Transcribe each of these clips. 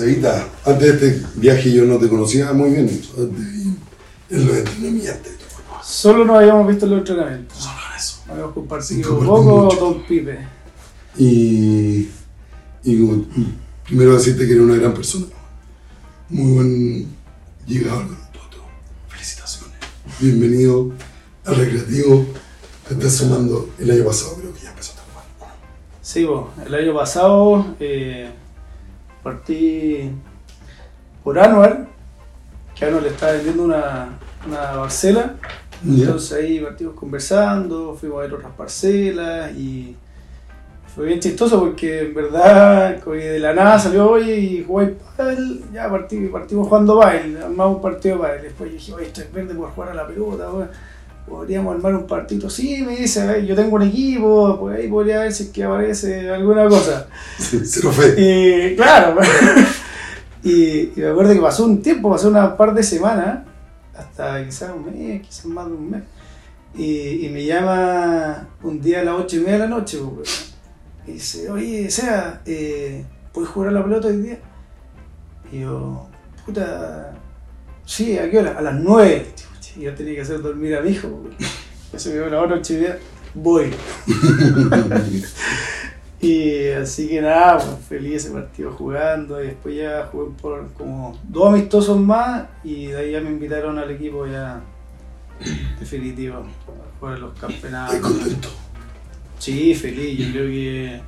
Sevita, antes de este viaje yo no te conocía muy bien, en los entrenamientos. Solo nos habíamos visto en los entrenamientos. Solo eso. Habíamos compartido un poco Don Pipe. Y, y, primero decirte que eres una gran persona. Muy buen llegador de todo. Felicitaciones. Bienvenido al recreativo. Te estás sumando el año pasado, creo que ya empezaste a jugar. Sí, vos, el año pasado eh, partí por Anual, que Anual le estaba vendiendo una, una parcela. Entonces ahí partimos conversando, fuimos a ver otras parcelas y fue bien chistoso porque en verdad de la nada salió hoy y jugué pádel, ya partimos, partimos jugando pádel, armamos un partido de pádel. Después dije, oye, esto es verde por jugar a la pelota, podríamos armar un partido. Sí, me dice, yo tengo un equipo, pues ahí podría ver si es que aparece alguna cosa. Cero fe. Y claro, y, y, me acuerdo que pasó un tiempo, pasó una par de semanas hasta quizás un mes, quizás más de un mes. Y, me llama un día a las ocho y media de la noche, pues, y dice, oye, Sea, eh, ¿puedes jugar a la pelota hoy día? Y yo, puta, sí, ¿a qué hora? A las nueve. Y yo tenía que hacer dormir a mi hijo, eso me a las ocho y media, voy. Y así que nada, pues, feliz ese partido jugando y después ya jugué por como dos amistosos más y de ahí ya me invitaron al equipo ya definitivo por los campeonatos. ¿Estás contento? Sí, feliz, yo creo que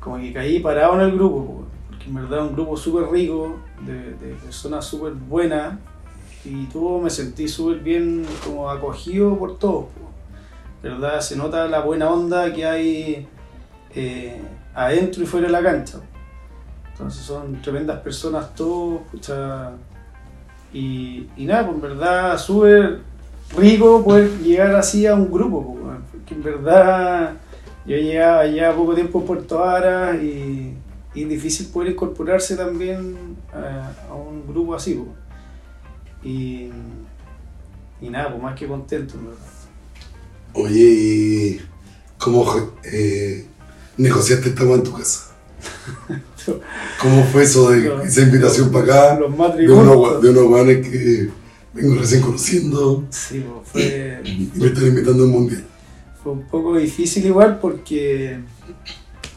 como que caí parado en el grupo, porque en verdad es un grupo súper rico, de, personas súper buenas y todo me sentí súper bien como acogido por todos. ¿Verdad? Se nota la buena onda que hay eh, adentro y fuera de la cancha. Entonces son tremendas personas todos, y, nada, pues en verdad súper rico poder llegar así a un grupo, porque en verdad yo llegaba ya poco tiempo en Puerto Ara y, y difícil poder incorporarse también a, un grupo así. Y, y nada, pues más que contento, en verdad. Oye, ¿y cómo eh, negociaste estamos en tu casa. ¿Cómo fue eso de esa invitación para acá? de unos, de unos guanes que vengo recién conociendo. Sí, pues, fue. Y me están invitando a un mundial. Fue un poco difícil igual porque,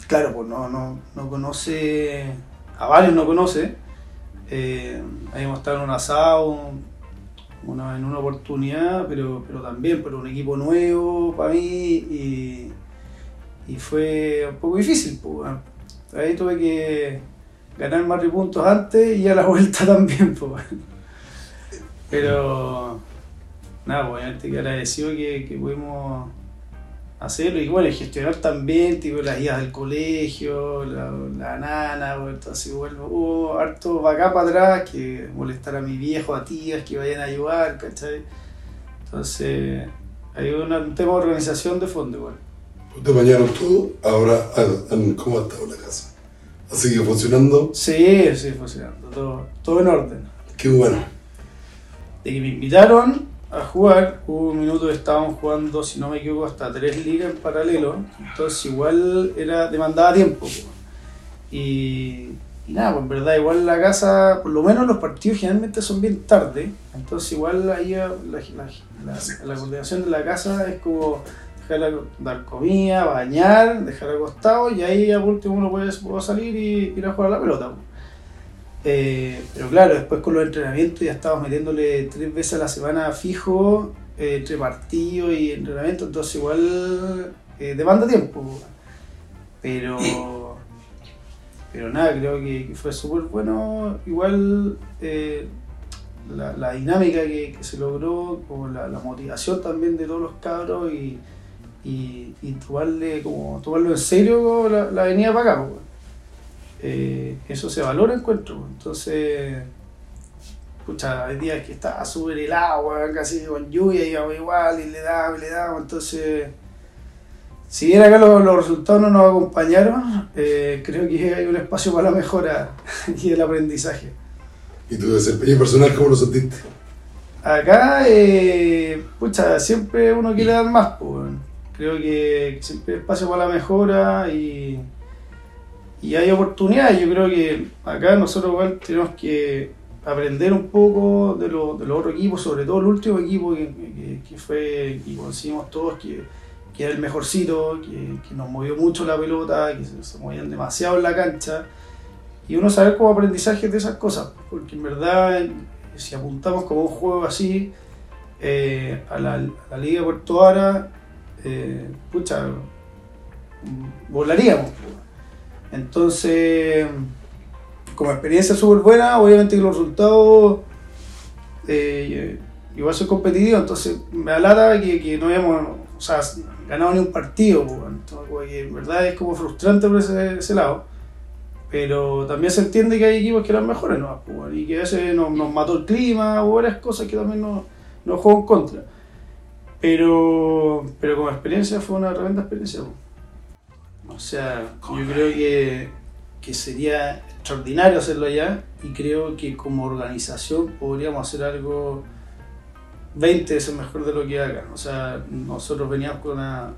claro, pues no, no, no conoce, a varios no conoce. Eh, habíamos estado en un asado en una oportunidad, pero, pero también por un equipo nuevo para mí y fue un poco difícil. Pues, Ahí tuve que ganar más puntos antes y a la vuelta también. Pues. Pero nada, pues, que agradecido que pudimos hacerlo y bueno, gestionar también tipo, las idas del colegio, la, la nana, pues, entonces hubo harto para acá para atrás, que molestar a mi viejo, a tías que vayan a ayudar, ¿cachai? Entonces, hay un tema de organización de fondo igual. Te bañaron todo, ahora ¿cómo ha estado la casa? ¿Ha seguido funcionando? Sí, sí, funcionando, todo, todo en orden. Qué bueno. De que me invitaron a jugar, hubo un minuto que estábamos jugando, si no me equivoco, hasta tres ligas en paralelo, entonces igual era demandaba tiempo. Y, nada, pues en verdad igual la casa, por lo menos los partidos generalmente son bien tarde, entonces igual ahí la, la, la, coordinación de la casa es como dejar dar comida, bañar, dejar acostado y ahí a último uno puede, salir y ir a jugar a la pelota. Eh, pero claro, después con los entrenamientos ya estábamos metiéndole tres veces a la semana fijo, eh, entre partidos y entrenamiento, entonces igual eh, demanda tiempo. Pero, pero nada, creo que, fue súper bueno. Igual la, dinámica que, se logró, como la, la, motivación también de todos los cabros y y, y tomarle, como, tomarlo en serio la, la venida para acá. Eh, eso se valora, encuentro. Entonces, escucha, hay días que está súper el agua, casi con lluvia, y igual, y le damos, le damos. Entonces, si bien acá los, los resultados no nos acompañaron, eh, creo que hay un espacio para la mejora y el aprendizaje. ¿Y tu desempeño personal cómo lo sentiste? Acá, eh, pucha, siempre uno quiere dar más, pues creo que siempre hay espacio para la mejora y, y hay oportunidades. Yo creo que acá nosotros igual tenemos que aprender un poco de, lo, de los otros equipos, sobre todo el último equipo que, que, que fue, y conocimos todos, que, que era el mejorcito, que, nos movió mucho la pelota, que se, se movían demasiado en la cancha. Y uno saber como aprendizaje de esas cosas, porque en verdad, si apuntamos como un juego así eh, a, la, Liga de Puerto Vara, eh, pucha, volaríamos. Entonces, como experiencia súper buena, obviamente que los resultados eh, igual son competitivos, entonces me alata que, que no hayamos o sea, ganado ni un partido, pues, entonces, en verdad es como frustrante por ese, lado. Pero también se entiende que hay equipos que eran mejores, ¿no? Pues, y que a veces nos, mató el clima o varias cosas que también nos, nos jugó en contra. Pero, pero como experiencia fue una tremenda experiencia. O sea, yo creo que, que sería extraordinario hacerlo allá y creo que como organización podríamos hacer algo 20 veces mejor de lo que acá. O sea, nosotros veníamos con una,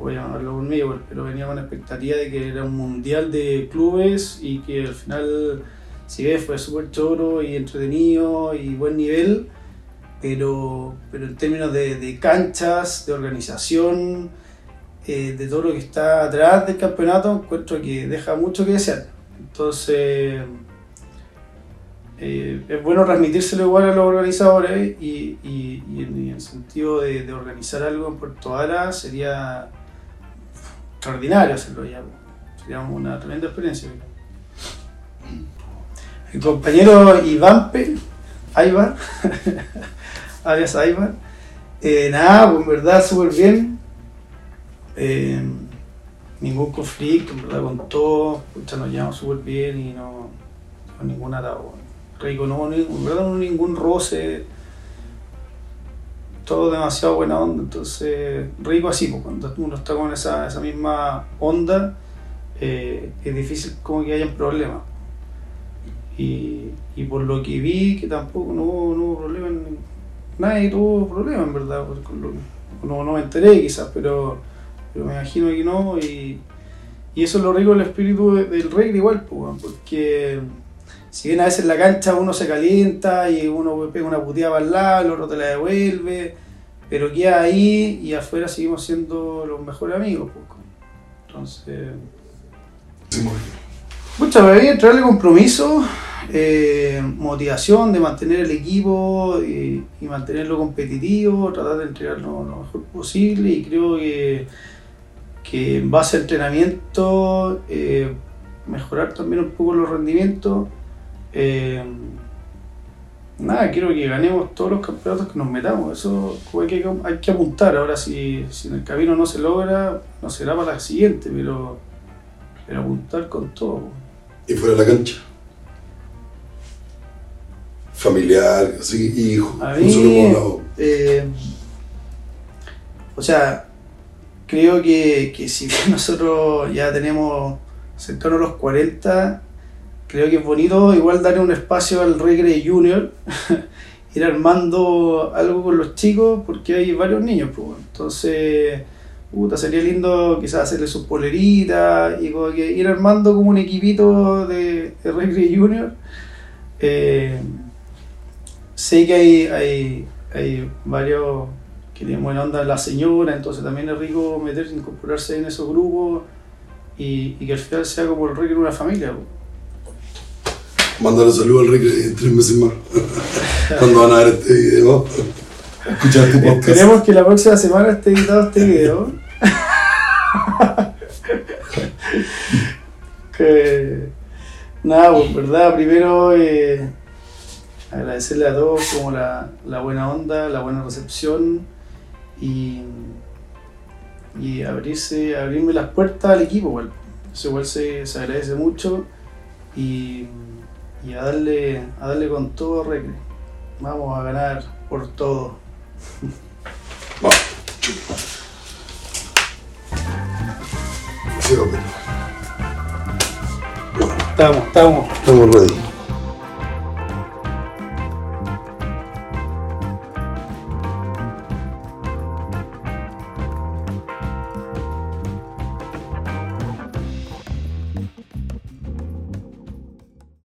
voy a hablarlo conmigo, pero veníamos con la expectativa de que era un mundial de clubes y que al final, si ves, fue súper choro y entretenido y buen nivel, pero, pero en términos de, de canchas, de organización, eh, de todo lo que está atrás del campeonato, encuentro que deja mucho que desear. Entonces, eh, es bueno transmitírselo igual a los organizadores y, y, en, el sentido de, de, organizar algo en Puerto Vara sería extraordinario hacerlo ya. Sería una tremenda experiencia. El compañero Ivampe, Aibar, alias Aibar, eh, nada, pues en verdad súper bien. Eh, ningún conflicto, en verdad con todo, pucha, nos llevamos súper bien y no con ningún atado rico, no, en ningún roce, todo demasiado buena onda, entonces rico así, pues, cuando uno está con esa, esa misma onda, eh, es difícil como que hayan problemas. Y, y, por lo que vi, que tampoco no hubo, no hubo problema, nadie tuvo problema en verdad, no, no me enteré quizás, pero, pero me imagino que no, y, y eso es lo rico del espíritu del rey igual, pues, porque si bien a veces en la cancha uno se calienta y uno pega una puteada para el lado, el otro te la devuelve, pero queda ahí y afuera seguimos siendo los mejores amigos. Pues. Entonces. Mucha para entrarle compromiso, eh, motivación de mantener el equipo y, y, mantenerlo competitivo, tratar de entregar lo, lo, mejor posible y creo que, que en base al entrenamiento eh, mejorar también un poco los rendimientos eh, nada, quiero que ganemos todos los campeonatos que nos metamos. Eso hay que, hay que apuntar. Ahora, si, si en el camino no se logra, no será para la siguiente, pero, pero apuntar con todo. ¿Y fuera de la cancha? Familiar, así, hijo, A mí, eh, o sea, creo que, que si nosotros ya tenemos cercano a los 40, creo que es bonito igual darle un espacio al Regre Junior, ir armando algo con los chicos, porque hay varios niños, pues. Entonces, puta, sería lindo quizás hacerle sus poleritas y como que ir armando como un equipito de, de Regre Junior. Eh, sé que hay, hay, hay varios que tienen buena onda la señora, entonces también es rico meterse, incorporarse en esos grupos y, y que al final sea como el Regre de una familia. Mándale saludos al Rick en tres meses más. Cuando van a ver este video, escuchar tu podcast. Esperemos que la próxima semana esté editado este video. que nada, pues verdad, primero eh, agradecerle a todos como la, la, buena onda, la buena recepción y, y abrirse, abrirme las puertas al equipo, igual. Eso igual se, se agradece mucho y y a darle, a darle con todo Recre. Vamos a ganar por todo. Vamos. Sí, estamos, estamos. Estamos ready.